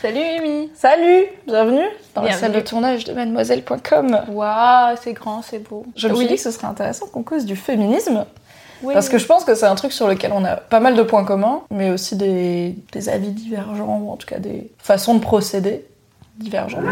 Salut Amy Salut, bienvenue dans la salle de tournage de mademoiselle.com. Waouh, c'est grand, c'est beau. Je me suis dit que ce serait intéressant qu'on cause du féminisme, Oui. parce que je pense que c'est un truc sur lequel on a pas mal de points communs, mais aussi des, des avis divergents, ou en tout cas des façons de procéder divergentes.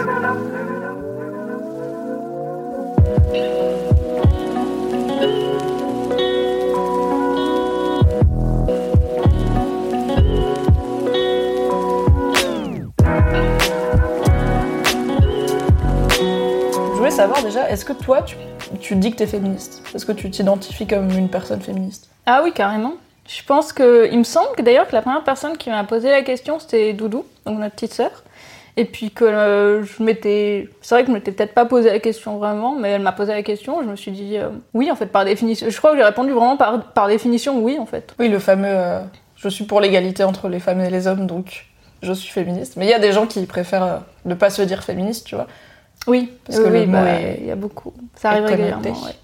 Savoir déjà, est-ce que toi, tu, tu dis que t'es féministe? Est-ce que tu t'identifies comme une personne féministe? Ah oui, carrément. Je pense que. Il me semble que d'ailleurs que la première personne qui m'a posé la question, c'était Doudou, donc notre petite sœur. Et puis que euh, je m'étais. C'est vrai que je m'étais peut-être pas posé la question vraiment, mais elle m'a posé la question. Je me suis dit euh, oui, en fait, par définition. Je crois que j'ai répondu vraiment par, par définition oui, en fait. Oui, le fameux euh, je suis pour l'égalité entre les femmes et les hommes, donc je suis féministe. Mais il y a des gens qui préfèrent ne pas se dire féministe, tu vois. Oui, Parce oui, que le oui, mot bah, est- il y a beaucoup. Ça arrive régulièrement. ouais.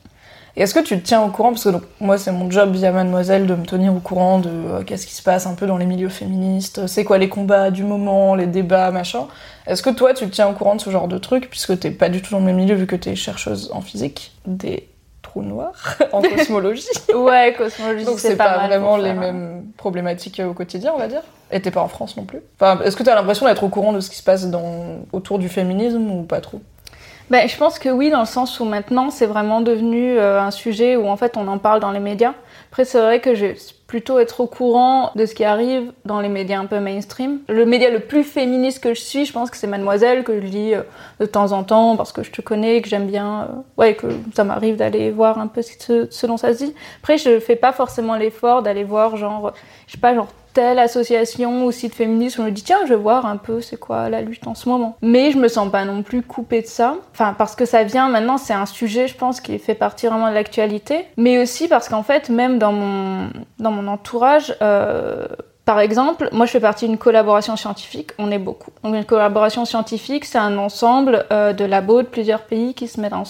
Et est-ce que tu te tiens au courant? Parce que donc, moi, c'est mon job via Mademoiselle de me tenir au courant de euh, qu'est-ce qui se passe un peu dans les milieux féministes, c'est quoi les combats du moment, les débats, machin. Est-ce que toi, tu te tiens au courant de ce genre de trucs, puisque t'es pas du tout dans le même milieu vu que t'es chercheuse en physique? Des trous noirs en cosmologie Ouais, cosmologie, Donc c'est pas, mal vraiment les hein. mêmes problématiques euh, au quotidien, on va dire. Et t'es pas en France non plus. Enfin, est-ce que t'as l'impression d'être au courant de ce qui se passe dans... autour du féminisme ou pas trop? Ben, je pense que oui, dans le sens où maintenant c'est vraiment devenu euh, un sujet où en fait on en parle dans les médias. Après, c'est vrai que je vais plutôt être au courant de ce qui arrive dans les médias un peu mainstream. Le média le plus féministe que je suis, je pense que c'est Mademoiselle, que je lis euh, de temps en temps parce que je te connais, que j'aime bien. euh, ouais, que ça m'arrive d'aller voir un peu ce, ce dont ça se dit. Après, je fais pas forcément l'effort d'aller voir, genre, je sais pas, genre telle association ou site féministe où je me dis tiens je vais voir un peu c'est quoi la lutte en ce moment. Mais je me sens pas non plus coupée de ça. Enfin parce que ça vient maintenant c'est un sujet je pense qui fait partie vraiment de l'actualité. Mais aussi parce qu'en fait même dans mon dans mon entourage euh, par exemple, moi je fais partie d'une collaboration scientifique, on est beaucoup. Donc une collaboration scientifique, c'est un ensemble euh, de labos de plusieurs pays qui se mettent en,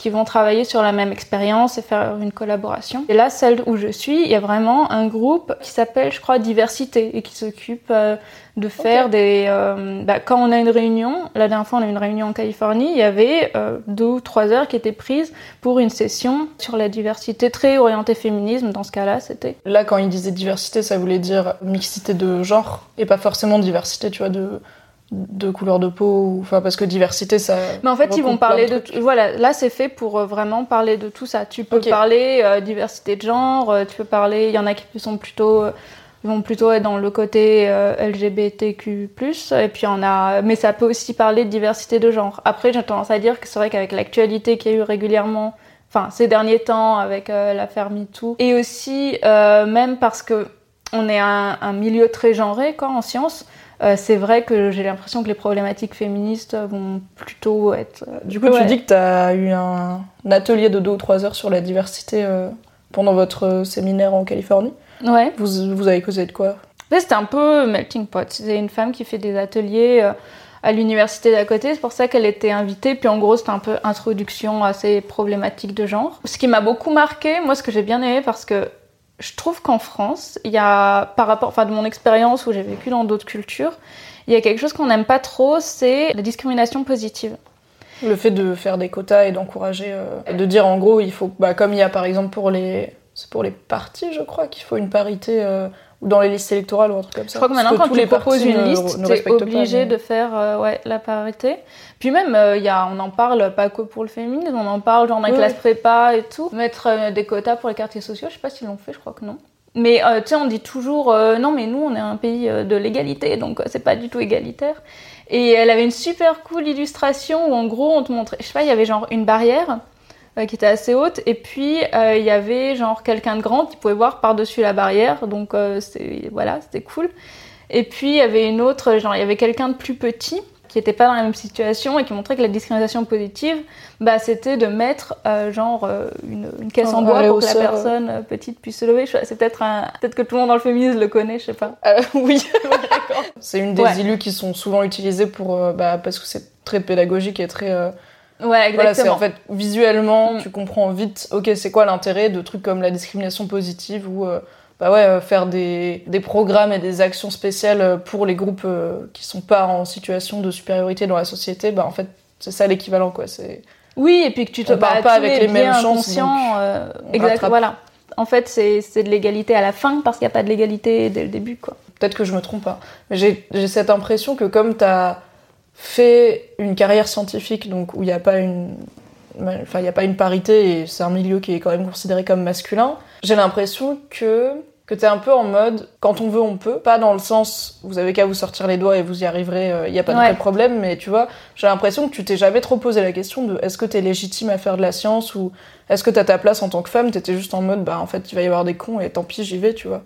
qui vont travailler sur la même expérience et faire une collaboration. Et là, celle où je suis, il y a vraiment un groupe qui s'appelle, je crois, Diversité et qui s'occupe euh, de faire des... euh, bah, quand on a une réunion, la dernière fois on a eu une réunion en Californie, il y avait euh, deux ou trois heures qui étaient prises pour une session sur la diversité très orientée féminisme. Dans ce cas-là, c'était... Là, quand il disait diversité, ça voulait dire mixité de genre et pas forcément diversité, tu vois, de, de couleur de peau. Enfin, parce que diversité, ça. Mais en fait, ils vont parler de... Voilà, là, c'est fait pour euh, vraiment parler de tout ça. Tu peux parler euh, diversité de genre, euh, tu peux parler... Il y en a qui sont plutôt... euh, ils vont plutôt être dans le côté euh, LGBTQ+, et puis on a... Mais ça peut aussi parler de diversité de genre. Après, j'ai tendance à dire que c'est vrai qu'avec l'actualité qu'il y a eu régulièrement, enfin, ces derniers temps, avec euh, l'affaire MeToo, et aussi, euh, même parce que on est un, un milieu très genré, quoi, en sciences, euh, c'est vrai que j'ai l'impression que les problématiques féministes vont plutôt être... euh, Du coup, Ouais. tu dis que t'as eu un, atelier de deux ou trois heures sur la diversité euh, pendant votre séminaire en Californie. Ouais. Vous, vous avez causé de quoi? C'était un peu melting pot. C'est une femme qui fait des ateliers euh, à l'université d'à côté. C'est pour ça qu'elle était invitée. Puis en gros, c'était un peu introduction à ces problématiques de genre. Ce qui m'a beaucoup marqué, moi, ce que j'ai bien aimé, parce que je trouve qu'en France, il y a, par rapport, enfin, de mon expérience où j'ai vécu dans d'autres cultures, il y a quelque chose qu'on n'aime pas trop, c'est la discrimination positive. Le fait de faire des quotas et d'encourager, euh, de dire en gros, il faut, bah, comme il y a par exemple pour les, c'est pour les partis, je crois, qu'il faut une parité euh, ou dans les listes électorales ou un truc comme ça. Je crois que Parce maintenant, quand tous tu les proposes une ne- liste, tu es pas, obligé de faire euh, ouais, la parité. Puis même, euh, y a, on en parle pas que pour le féminisme, on en parle genre Oui, classes oui. prépa et tout. Mettre euh, des quotas pour les quartiers sociaux, je sais pas s'ils l'ont fait, je crois que non. Mais euh, tu sais, on dit toujours non, mais nous, on est un pays de l'égalité, donc c'est pas du tout égalitaire. Et elle avait une super cool illustration où en gros, on te montrait, je sais pas, il y avait genre une barrière euh, qui était assez haute. Et puis, euh, il y avait genre quelqu'un de grand qui pouvait voir par-dessus la barrière. Donc, euh, voilà, c'était cool. Et puis, il y avait une autre, genre, il y avait quelqu'un de plus petit qui n'était pas dans la même situation et qui montrait que la discrimination positive, bah, c'était de mettre euh, genre euh, une, une caisse en bois pour que la personne euh, petite puisse se lever. C'est peut-être un... peut-être que tout le monde dans le féminisme le connaît, je sais pas. Oui, c'est une des Ouais. illus qui sont souvent utilisées pour, bah, parce que c'est très pédagogique et très. Ouais, Voilà, c'est exactement. en fait visuellement, Mm. tu comprends vite, ok, c'est quoi l'intérêt de trucs comme la discrimination positive ou euh, bah ouais, euh, faire des, des programmes et des actions spéciales euh, pour les groupes euh, qui sont pas en situation de supériorité dans la société, bah en fait, c'est ça l'équivalent quoi. C'est Oui, et puis que tu te bah, pas avec les mêmes chances, euh, on exact, rattrape. voilà. En fait, c'est c'est de l'égalité à la fin parce qu'il n'y a pas de l'égalité dès le début, quoi. peut-être que je me trompe pas, mais j'ai j'ai cette impression que comme t'as fait une carrière scientifique, donc où il n'y a pas une enfin il y a pas une parité et c'est un milieu qui est quand même considéré comme masculin, j'ai l'impression que que t'es un peu en mode quand on veut on peut, pas dans le sens vous avez qu'à vous sortir les doigts et vous y arriverez, il y a pas de Ouais. problème, mais tu vois, j'ai l'impression que tu t'es jamais trop posé la question de est-ce que t'es légitime à faire de la science ou est-ce que t'as ta place en tant que femme, t'étais juste en mode bah en fait il va y avoir des cons et tant pis j'y vais, tu vois.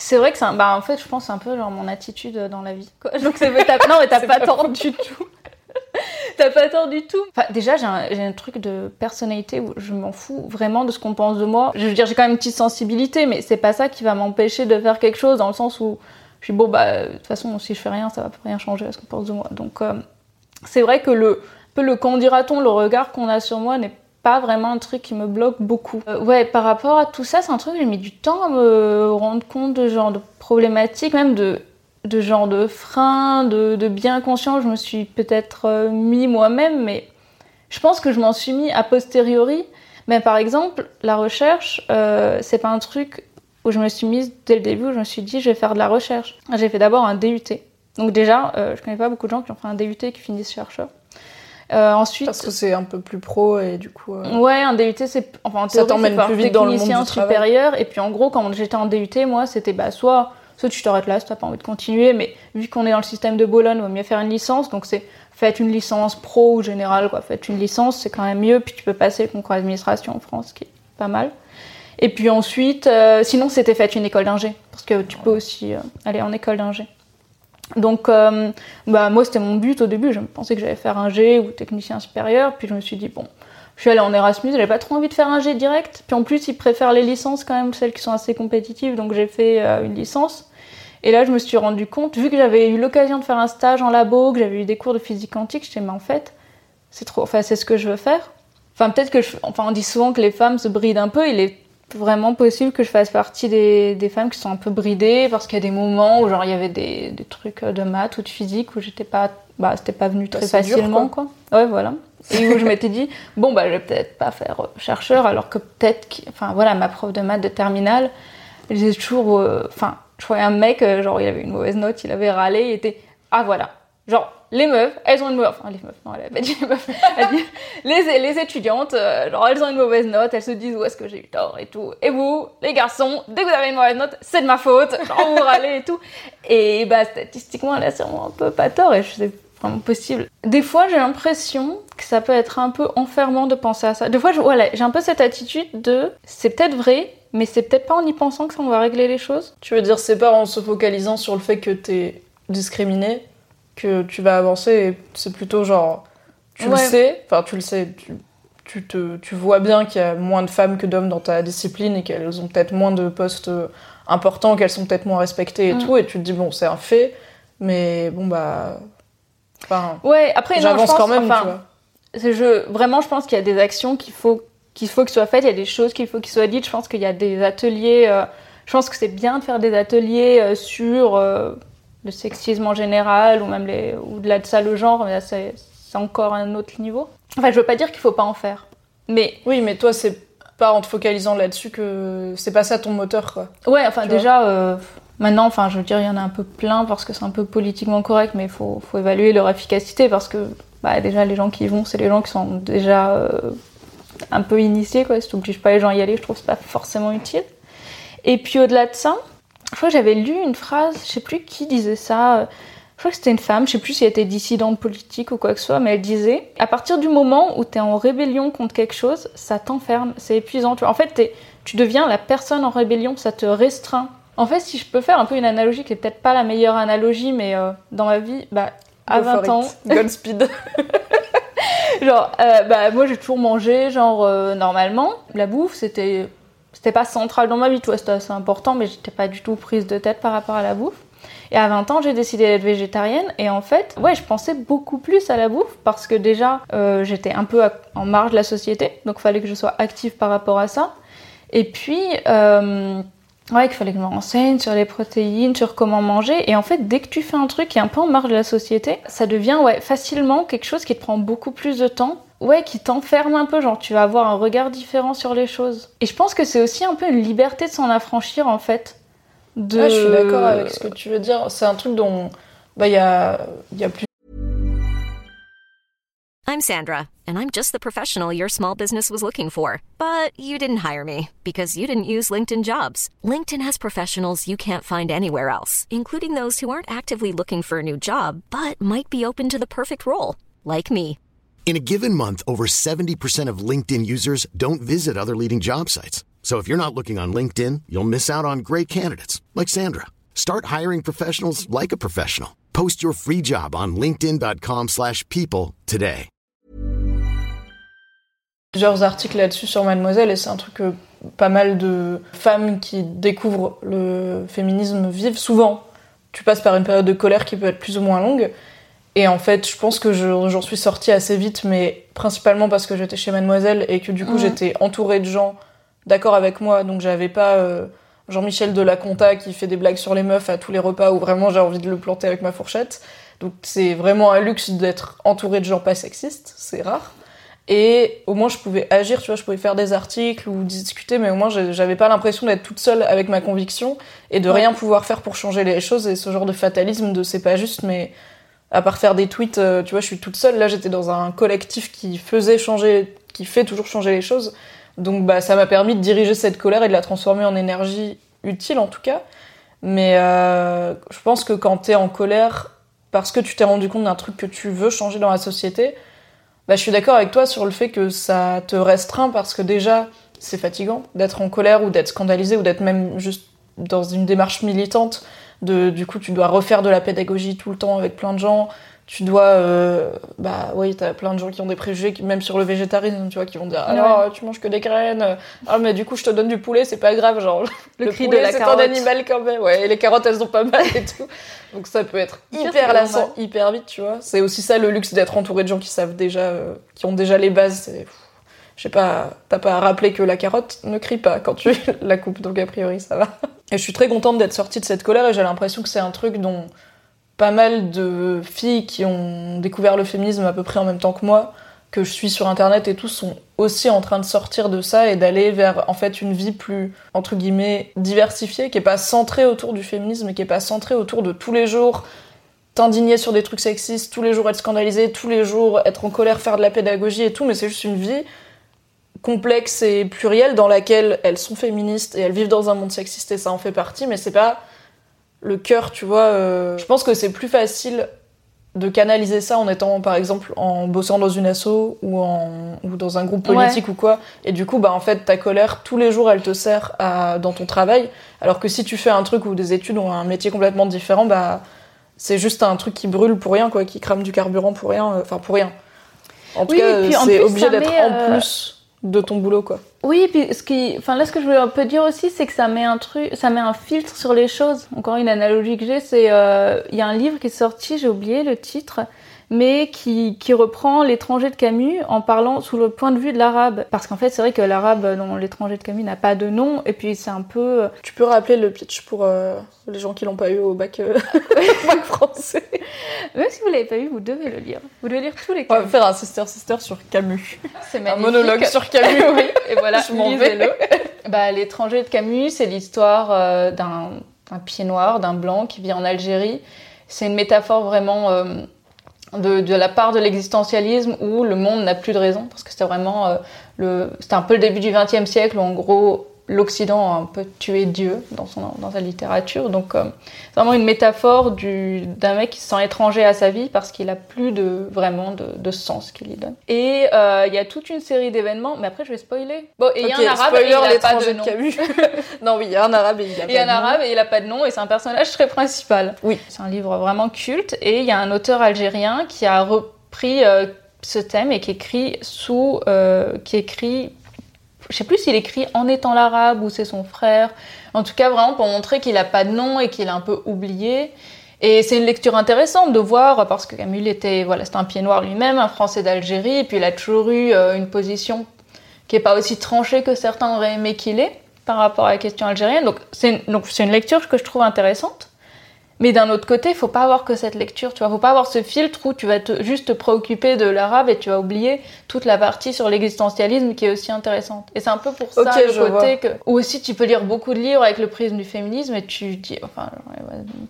C'est vrai que c'est un- bah, en fait, je pense un peu genre mon attitude euh, dans la vie. quoi. Donc c'est non, mais t'as pas pas tort du tout. t'as pas tort du tout. Enfin, déjà, j'ai un, un truc de personnalité où je m'en fous vraiment de ce qu'on pense de moi. Je veux dire, j'ai quand même une petite sensibilité, mais c'est pas ça qui va m'empêcher de faire quelque chose dans le sens où je suis bon, bah, de toute façon, si je fais rien, ça va rien changer à ce qu'on pense de moi. Donc, euh, c'est vrai que le, un peu le quand dira-t-on, le regard qu'on a sur moi n'est vraiment un truc qui me bloque beaucoup. Euh, ouais, par rapport à tout ça, c'est un truc que j'ai mis du temps à me rendre compte de genre de problématiques, même de, de genre de freins, de, de bien conscient. Je me suis peut-être euh, mis moi-même, mais je pense que je m'en suis mis a posteriori. Mais par exemple, la recherche, euh, c'est pas un truc où je me suis mise dès le début, où je me suis dit je vais faire de la recherche. J'ai fait d'abord un DUT. Donc déjà, je connais pas beaucoup de gens qui ont fait un DUT et qui finissent chercheurs. Euh, ensuite, Parce que c'est un peu plus pro et du coup. euh, Ouais, un DUT, c'est. Enfin, en Ça t'emmène plus vite dans le monde du travail. supérieur. Et puis, en gros, quand j'étais en DUT, moi, c'était bah, soit, soit tu t'arrêtes là si t'as pas envie de continuer. Mais vu qu'on est dans le système de Bologne, il vaut mieux faire une licence. Donc, c'est faites une licence pro ou générale, quoi. Faites une licence, c'est quand même mieux. Puis, tu peux passer le concours d'administration en France, qui est pas mal. Et puis ensuite, euh, sinon, c'était faites une école d'ingé. Parce que tu peux aussi euh, aller en école d'ingé. Donc, euh, bah, moi, c'était mon but au début. Je pensais que j'allais faire un G ou technicien supérieur. Puis je me suis dit, bon, je suis allée en Erasmus, j'avais pas trop envie de faire un G direct. Puis en plus, ils préfèrent les licences quand même, celles qui sont assez compétitives. Donc j'ai fait euh, une licence. Et là, je me suis rendu compte, vu que j'avais eu l'occasion de faire un stage en labo, que j'avais eu des cours de physique quantique, je me mais en fait, c'est trop, enfin, c'est ce que je veux faire. Enfin, peut-être que je, enfin, on dit souvent que les femmes se brident un peu. Il est vraiment possible que je fasse partie des, des femmes qui sont un peu bridées parce qu'il y a des moments où genre il y avait des, des trucs de maths ou de physique où j'étais pas, bah, c'était pas venu très dur, facilement, quoi. Ouais, voilà. Et où je m'étais dit, bon, bah, je vais peut-être pas faire euh, chercheur, alors que peut-être, enfin, voilà, ma prof de maths de terminale, disait toujours, euh, enfin, je voyais un mec, euh, genre, il avait une mauvaise note, il avait râlé, il était, ah, voilà. Genre, les meufs, elles ont une mauvaise, enfin, les meufs, non, elle avait pas dit les meufs, elle a dit, les, les étudiantes, euh, genre, elles ont une mauvaise note, elles se disent où est-ce que j'ai eu tort et tout. Et vous, les garçons, dès que vous avez une mauvaise note, c'est de ma faute, genre, vous râlez et tout. Et bah, statistiquement, elle a sûrement un peu pas tort, et je sais vraiment possible. Des fois, j'ai l'impression que ça peut être un peu enfermant de penser à ça. Des fois, je- voilà, j'ai un peu cette attitude de c'est peut-être vrai, mais c'est peut-être pas en y pensant que ça on va régler les choses. Tu veux dire, c'est pas en se focalisant sur le fait que t'es discriminé que tu vas avancer, et c'est plutôt genre, tu le sais, enfin tu le sais, tu, tu, te, tu vois bien qu'il y a moins de femmes que d'hommes dans ta discipline et qu'elles ont peut-être moins de postes euh, importants, qu'elles sont peut-être moins respectées et Mm. tout, et tu te dis, bon, c'est un fait, mais bon, bah. Enfin, Ouais, après, j'avance quand même, enfin, tu vois. c'est- Je, vraiment, je pense qu'il y a des actions qu'il faut qu'il faut que soient faites, il y a des choses qu'il faut qu'ils soient dites. Je pense qu'il y a des ateliers. euh, je pense que c'est bien de faire des ateliers euh, sur euh, le sexisme en général ou même les au-delà de ça le genre. Mais là, c'est c'est encore un autre niveau. Enfin, je veux pas dire qu'il faut pas en faire, mais Oui, mais toi, c'est pas en te focalisant là-dessus que c'est pas ça ton moteur, quoi. Ouais, enfin Tu déjà, euh, maintenant, enfin, je veux dire, il y en a un peu plein parce que c'est un peu politiquement correct, mais il faut, faut évaluer leur efficacité parce que bah, déjà, les gens qui y vont, c'est les gens qui sont déjà euh, un peu initiés, quoi. Si tu n'obliges pas les gens à y aller, je trouve que c'est pas forcément utile. Et puis au-delà de ça, je crois que j'avais lu une phrase, je sais plus qui disait ça, euh, je crois que c'était une femme, je sais plus si elle était dissidente politique ou quoi que ce soit, mais elle disait à partir du moment où tu es en rébellion contre quelque chose, ça t'enferme, c'est épuisant. En fait, tu deviens la personne en rébellion, ça te restreint. En fait, si je peux faire un peu une analogie qui est peut-être pas la meilleure analogie, mais euh, dans ma vie, bah, à 20 ans. Godspeed. genre, euh, bah, moi j'ai toujours mangé, genre, euh, normalement. La bouffe, c'était. C'était pas central dans ma vie, tu c'était assez important, mais j'étais pas du tout prise de tête par rapport à la bouffe. Et à 20 ans, j'ai décidé d'être végétarienne. Et en fait, ouais, je pensais beaucoup plus à la bouffe parce que déjà, euh, j'étais un peu en marge de la société. Donc, fallait que je sois active par rapport à ça. Et puis, euh, ouais, il fallait que je me renseigne sur les protéines, sur comment manger. Et en fait, dès que tu fais un truc qui est un peu en marge de la société, ça devient facilement quelque chose qui te prend beaucoup plus de temps ouais, qui t'enferme un peu, genre tu vas avoir un regard différent sur les choses. Et je pense que c'est aussi un peu une liberté de s'en affranchir en fait. De... Ah, je suis d'accord avec ce que tu veux dire. C'est un truc dont bah il y a, y a plus. I'm Sandra, and I'm just the professional your small business was looking for. But you didn't hire me because you didn't use LinkedIn Jobs. LinkedIn has professionals you can't find anywhere else, including those who aren't actively looking for a new job but might be open to the perfect role, like me. In a given month, over 70% of LinkedIn users don't visit other leading job sites. So if you're not looking on LinkedIn, you'll miss out on great candidates like Sandra. Start hiring professionals like a professional. Post your free job on linkedin.com/people today. Plusieurs articles là-dessus sur Mademoiselle et c'est un truc que pas mal de femmes qui découvrent le féminisme vivent souvent. Tu passes par une période de colère qui peut être plus ou moins longue Et en fait, je pense que j'en suis sortie assez vite, mais principalement parce que j'étais chez Mademoiselle et que du coup, j'étais entourée de gens d'accord avec moi. Donc, j'avais pas euh, Jean-Michel de la Conta qui fait des blagues sur les meufs à tous les repas où vraiment j'ai envie de le planter avec ma fourchette. Donc, c'est vraiment un luxe d'être entourée de gens pas sexistes. C'est rare. Et au moins, je pouvais agir, tu vois, je pouvais faire des articles ou discuter, mais au moins, j'avais pas l'impression d'être toute seule avec ma conviction et de rien pouvoir faire pour changer les choses et ce genre de fatalisme de c'est pas juste, mais à part faire des tweets, euh, tu vois, je suis toute seule. Là, j'étais dans un collectif qui faisait changer, qui fait toujours changer les choses. Donc, bah, ça m'a permis de diriger cette colère et de la transformer en énergie utile, en tout cas. Mais euh, je pense que quand t'es en colère parce que tu t'es rendu compte d'un truc que tu veux changer dans la société, bah, je suis d'accord avec toi sur le fait que ça te restreint parce que déjà, c'est fatigant d'être en colère ou d'être scandalisé ou d'être même juste dans une démarche militante du coup, tu dois refaire de la pédagogie tout le temps avec plein de gens. Tu dois, euh, bah oui, t'as plein de gens qui ont des préjugés, même sur le végétarisme, tu vois, qui vont dire, alors tu manges que des graines. Ah, mais du coup, je te donne du poulet, c'est pas grave, genre. Le, cri de la c'est un animal quand même. Ouais, et les carottes, elles ont pas mal et tout. Donc ça peut être hyper lassant, hyper vite, tu vois. C'est aussi ça le luxe d'être entouré de gens qui savent déjà, euh, qui ont déjà les bases. C'est je sais pas, t'as pas à rappeler que la carotte ne crie pas quand tu la coupes, donc a priori ça va. Et je suis très contente d'être sortie de cette colère et j'ai l'impression que c'est un truc dont pas mal de filles qui ont découvert le féminisme à peu près en même temps que moi, que je suis sur internet et tout, sont aussi en train de sortir de ça et d'aller vers en fait une vie plus entre guillemets diversifiée, qui est pas centrée autour du féminisme et qui est pas centrée autour de tous les jours t'indigner sur des trucs sexistes, tous les jours être scandalisé, tous les jours être en colère, faire de la pédagogie et tout, mais c'est juste une vie complexe et plurielle dans laquelle elles sont féministes et elles vivent dans un monde sexiste et ça en fait partie, mais c'est pas le cœur, tu vois. Euh, je pense que c'est plus facile de canaliser ça en étant, par exemple, en bossant dans une asso ou, en, ou dans un groupe politique ou quoi. Et du coup, bah, en fait, ta colère, tous les jours, elle te sert à, dans ton travail. Alors que si tu fais un truc ou des études ou un métier complètement différent, bah, c'est juste un truc qui brûle pour rien, quoi, qui crame du carburant pour rien. Euh, enfin, pour rien. En tout cas, c'est obligé d'être en euh, plus de ton boulot quoi. Oui, puis ce qui enfin là ce que je veux un peu dire aussi c'est que ça met un truc ça met un filtre sur les choses. Encore une analogie que j'ai c'est euh, il y a un livre qui est sorti, j'ai oublié le titre mais qui, qui reprend l'étranger de Camus en parlant sous le point de vue de l'arabe. Parce qu'en fait, c'est vrai que l'arabe dans l'étranger de Camus n'a pas de nom, et puis c'est un peu... Euh, tu peux rappeler le pitch pour euh, les gens qui l'ont pas eu au bac, euh, bac français Même si vous l'avez pas eu, vous devez le lire. Vous devez lire tous les Camus. On va faire un sister-sister sur Camus. C'est Un monologue sur Camus, oui. Et voilà, je m'en vais. bah, l'étranger de Camus, c'est l'histoire d'un pied noir, d'un blanc qui vit en Algérie. C'est une métaphore vraiment de, la part de l'existentialisme où le monde n'a plus de raison, parce que c'était vraiment euh, le, c'était un peu le début du XXe siècle où en gros l'Occident a un peu tué Dieu dans, son, dans sa littérature. Donc, euh, c'est vraiment une métaphore du, d'un mec qui se sent étranger à sa vie parce qu'il a plus de, vraiment de, de sens qu'il y donne. Et euh, il y a toute une série d'événements, mais après je vais spoiler. Bon, et il y a un arabe spoiler, et il a pas de nom. Non, oui, il y a un arabe et il a Il y a pas un de nom. arabe et il a pas de nom et c'est un personnage très principal. Oui. C'est un livre vraiment culte et il y a un auteur algérien qui a repris euh, ce thème et qui écrit sous, euh, qui écrit, je sais plus s'il écrit en étant l'arabe ou c'est son frère. En tout cas vraiment pour montrer qu'il a pas de nom et qu'il est un peu oublié. Et c'est une lecture intéressante de voir parce que Camus était voilà c'était un pied noir lui-même, un Français d'Algérie et puis il a toujours eu euh, une position qui est pas aussi tranchée que certains auraient aimé qu'il ait par rapport à la question algérienne. Donc c'est donc c'est une lecture que je trouve intéressante. Mais d'un autre côté, il faut pas avoir que cette lecture, tu vois. Faut pas avoir ce filtre où tu vas te, juste te préoccuper de l'arabe et tu vas oublier toute la partie sur l'existentialisme qui est aussi intéressante. Et c'est un peu pour ça Ok, le côté vois. que. Ou aussi, tu peux lire beaucoup de livres avec le prisme du féminisme et tu dis, enfin,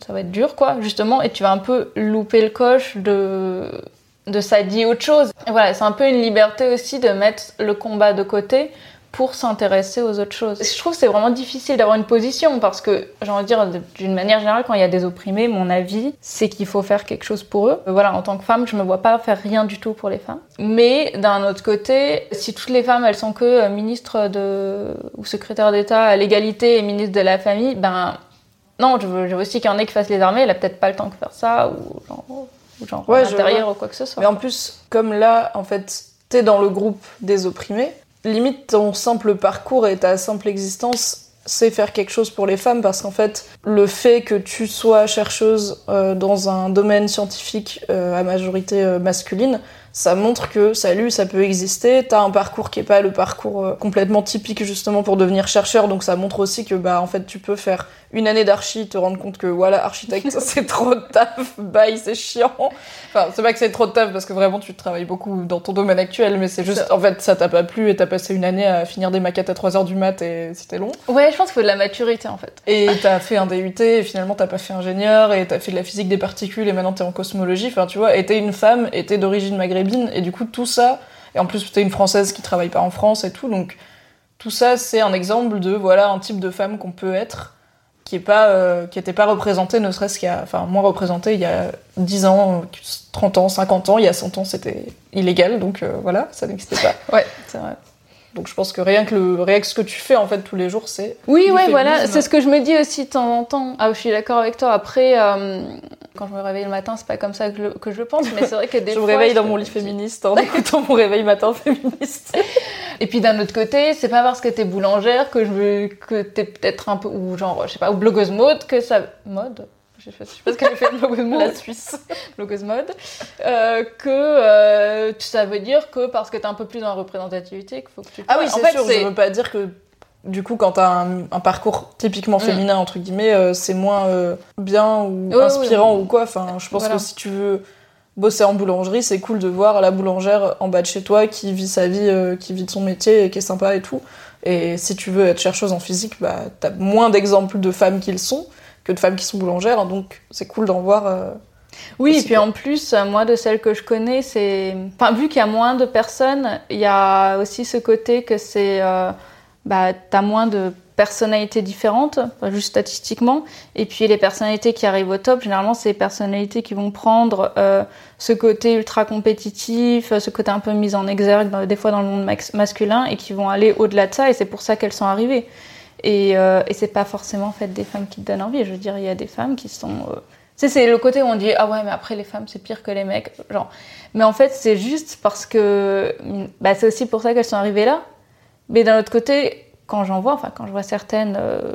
ça va être dur, quoi, justement, et tu vas un peu louper le coche de de ça dit autre chose. Et voilà, c'est un peu une liberté aussi de mettre le combat de côté pour s'intéresser aux autres choses. Je trouve que c'est vraiment difficile d'avoir une position parce que, j'ai envie de dire, d'une manière générale, quand il y a des opprimés, mon avis, c'est qu'il faut faire quelque chose pour eux. Voilà, en tant que femme, je me vois pas faire rien du tout pour les femmes. Mais d'un autre côté, si toutes les femmes, elles sont que euh, ministres de, ou secrétaires d'État à l'égalité et ministres de la famille, ben, non, je veux, je veux aussi qu'il y en ait qui fassent les armées, elle a peut-être pas le temps de faire ça, ou genre, ou genre Ouais, je ou quoi que ce soit. Mais en plus, comme là, en fait, t'es dans le groupe des opprimés, limite ton simple parcours et ta simple existence, c'est faire quelque chose pour les femmes parce qu'en fait, le fait que tu sois chercheuse euh, dans un domaine scientifique euh, à majorité euh, masculine, ça montre que salut, ça peut exister. T'as un parcours qui est pas le parcours euh, complètement typique justement pour devenir chercheur, donc ça montre aussi que bah en fait tu peux faire une année d'archi, te rendre compte que voilà architecte c'est trop de taf, bye c'est chiant. Enfin c'est pas que c'est trop de taf parce que vraiment tu travailles beaucoup dans ton domaine actuel, mais c'est juste en fait ça t'a pas plu et t'as passé une année à finir des maquettes à 3h du mat et c'était long. Ouais, je pense qu'il faut de la maturité en fait. Et t'as fait un DUT et finalement t'as pas fait ingénieur et t'as fait de la physique des particules et maintenant t'es en cosmologie. Enfin tu vois, et t'es une femme et t'es d'origine maghrébine et du coup tout ça, et en plus t'es une française qui travaille pas en France et tout, donc tout ça c'est un exemple de voilà un type de femme qu'on peut être qui est pas euh, qui était pas représentée ne serait-ce qu'il y a enfin moins représentée il y a 10 ans, 30 ans, 50 ans, il y a 100 ans c'était illégal donc euh, voilà, ça n'existait pas. Ouais, c'est vrai. Donc je pense que rien que le rien que ce que tu fais en fait tous les jours c'est Oui, ouais, voilà, c'est ce que je me dis aussi de temps en temps. Ah, je suis d'accord avec toi. Après, euh, quand je me réveille le matin, c'est pas comme ça que, je le- que je le pense, mais c'est vrai que des je me fois, réveille dans je- mon lit féministe en écoutant mon réveil matin féministe. Et puis d'un autre côté, c'est pas parce que t'es boulangère que je veux que t'es peut-être un peu ou genre, je sais pas, ou blogueuse mode que ça mode? Je sais pas je ce que j'ai fait de blogueuse mode. La Suisse. blogueuse mode, euh, que euh, ça veut dire que parce que t'es un peu plus dans la représentativité qu'il faut que tu. Ah oui, c'est fait, sûr, je veux pas dire que du coup quand t'as un, un parcours typiquement Mm. féminin entre guillemets, euh, c'est moins euh, bien ou inspirant oui. ou quoi. Enfin, je pense Voilà. que si tu veux bosser en boulangerie, c'est cool de voir la boulangère en bas de chez toi qui vit sa vie, euh, qui vit de son métier et qui est sympa et tout. Et si tu veux être chercheuse en physique, bah t'as moins d'exemples de femmes qui le sont que de femmes qui sont boulangères, donc c'est cool d'en voir. Oui, et puis quoi. en plus, moi, de celles que je connais, c'est. Enfin, vu qu'il y a moins de personnes, il y a aussi ce côté que c'est. Bah, t'as moins de personnalités différentes, juste statistiquement. Et puis les personnalités qui arrivent au top, généralement, c'est les personnalités qui vont prendre euh, ce côté ultra compétitif, euh, ce côté un peu mis en exergue, des fois dans le monde masculin, et qui vont aller au-delà de ça, et c'est pour ça qu'elles sont arrivées. Et, euh, et c'est pas forcément en fait des femmes qui te donnent envie. Je veux dire, il y a des femmes qui sont. euh, Tu c'est le côté où on dit ah ouais, mais après les femmes c'est pire que les mecs. Genre. Mais en fait, c'est juste parce que. Bah, c'est aussi pour ça qu'elles sont arrivées là. Mais d'un autre côté, quand j'en vois, enfin, quand je vois certaines, euh,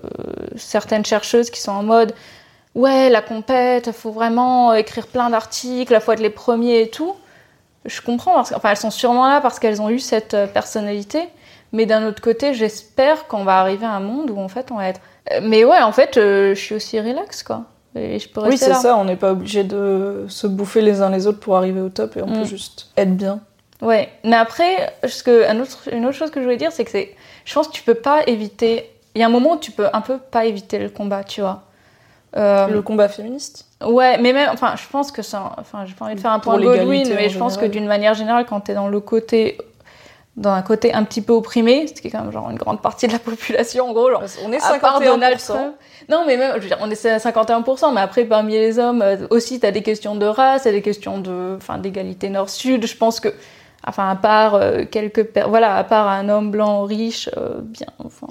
certaines chercheuses qui sont en mode ouais, la compète, faut vraiment écrire plein d'articles, faut être les premiers et tout. Je comprends, parce enfin, elles sont sûrement là parce qu'elles ont eu cette euh, personnalité. Mais d'un autre côté, j'espère qu'on va arriver à un monde où en fait on va être. Euh, Mais ouais, en fait, euh, je suis aussi relax quoi. Et je peux Oui, rester c'est là. ça, on n'est pas obligé de se bouffer les uns les autres pour arriver au top et on Mm. peut juste être bien. Ouais, mais après, ce que, un autre, une autre chose que je voulais dire, c'est que c'est, je pense que tu peux pas éviter. Il y a un moment où tu peux un peu pas éviter le combat, tu vois. Euh, Le combat féministe? Ouais, mais même, enfin, je pense que ça, enfin, j'ai pas envie de faire un point Godwin, mais je pense que d'une manière générale, quand t'es dans le côté dans un côté un petit peu opprimé, ce qui est quand même genre une grande partie de la population, en gros. Genre, On est à part Donald 51%. Trump. Non, mais même, je veux dire, on est à 51%, mais après, parmi les hommes, euh, aussi, t'as des questions de race, t'as des questions de, enfin, d'égalité nord-sud. Je pense que, enfin, à part euh, quelques, voilà, à part un homme blanc riche, euh, bien, enfin,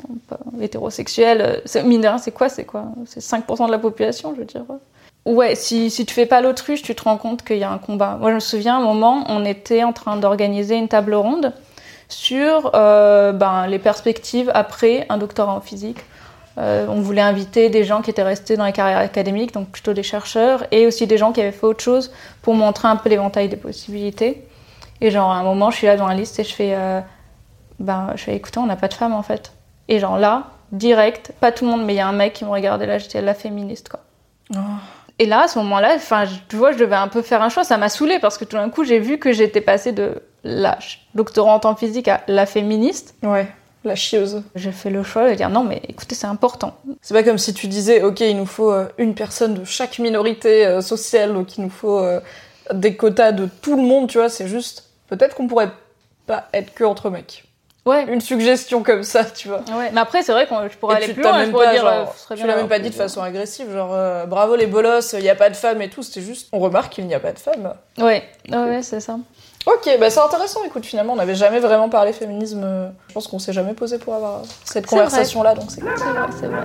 hétérosexuel, euh, mine c'est quoi, c'est quoi? C'est 5% de la population, je veux dire. Ouais, si, si tu fais pas l'autruche, tu te rends compte qu'il y a un combat. Moi, je me souviens, à un moment, on était en train d'organiser une table ronde sur ben, les perspectives après un doctorat en physique. On voulait inviter des gens qui étaient restés dans les carrières académiques, donc plutôt des chercheurs, et aussi des gens qui avaient fait autre chose pour montrer un peu l'éventail des possibilités. Et genre, à un moment, je suis là dans la liste et je fais, euh, ben, je fais écoutez, on n'a pas de femmes en fait. Et genre là, direct, pas tout le monde, mais il y a un mec qui me regardait là, j'étais la féministe quoi. Oh. Et là, à ce moment-là, enfin, tu vois, je devais un peu faire un choix. Ça m'a saoulée parce que tout d'un coup, j'ai vu que j'étais passée de la doctorante en physique à la féministe. Ouais, la chieuse. J'ai fait le choix de dire non, mais écoutez, c'est important. C'est pas comme si tu disais, ok, il nous faut euh, une personne de chaque minorité euh, sociale, donc il nous faut des quotas de tout le monde, tu vois, c'est juste, peut-être qu'on pourrait pas être que entre mecs. Ouais. Une suggestion comme ça, tu vois. Ouais. Mais après, c'est vrai que je pourrais Et aller tu plus loin. même Je pourrais pas, dire, genre, euh, tu l'as même pas dit de façon agressive, genre euh, bravo les bolosses, il y a pas de femmes et tout, c'était juste, on remarque qu'il n'y a pas de femmes. Ouais, ouais, ouais, c'est ça. Ok, bah c'est intéressant, écoute, finalement, on n'avait jamais vraiment parlé féminisme, euh, je pense qu'on s'est jamais posé pour avoir cette conversation-là, donc c'est cool. C'est vrai, c'est vrai.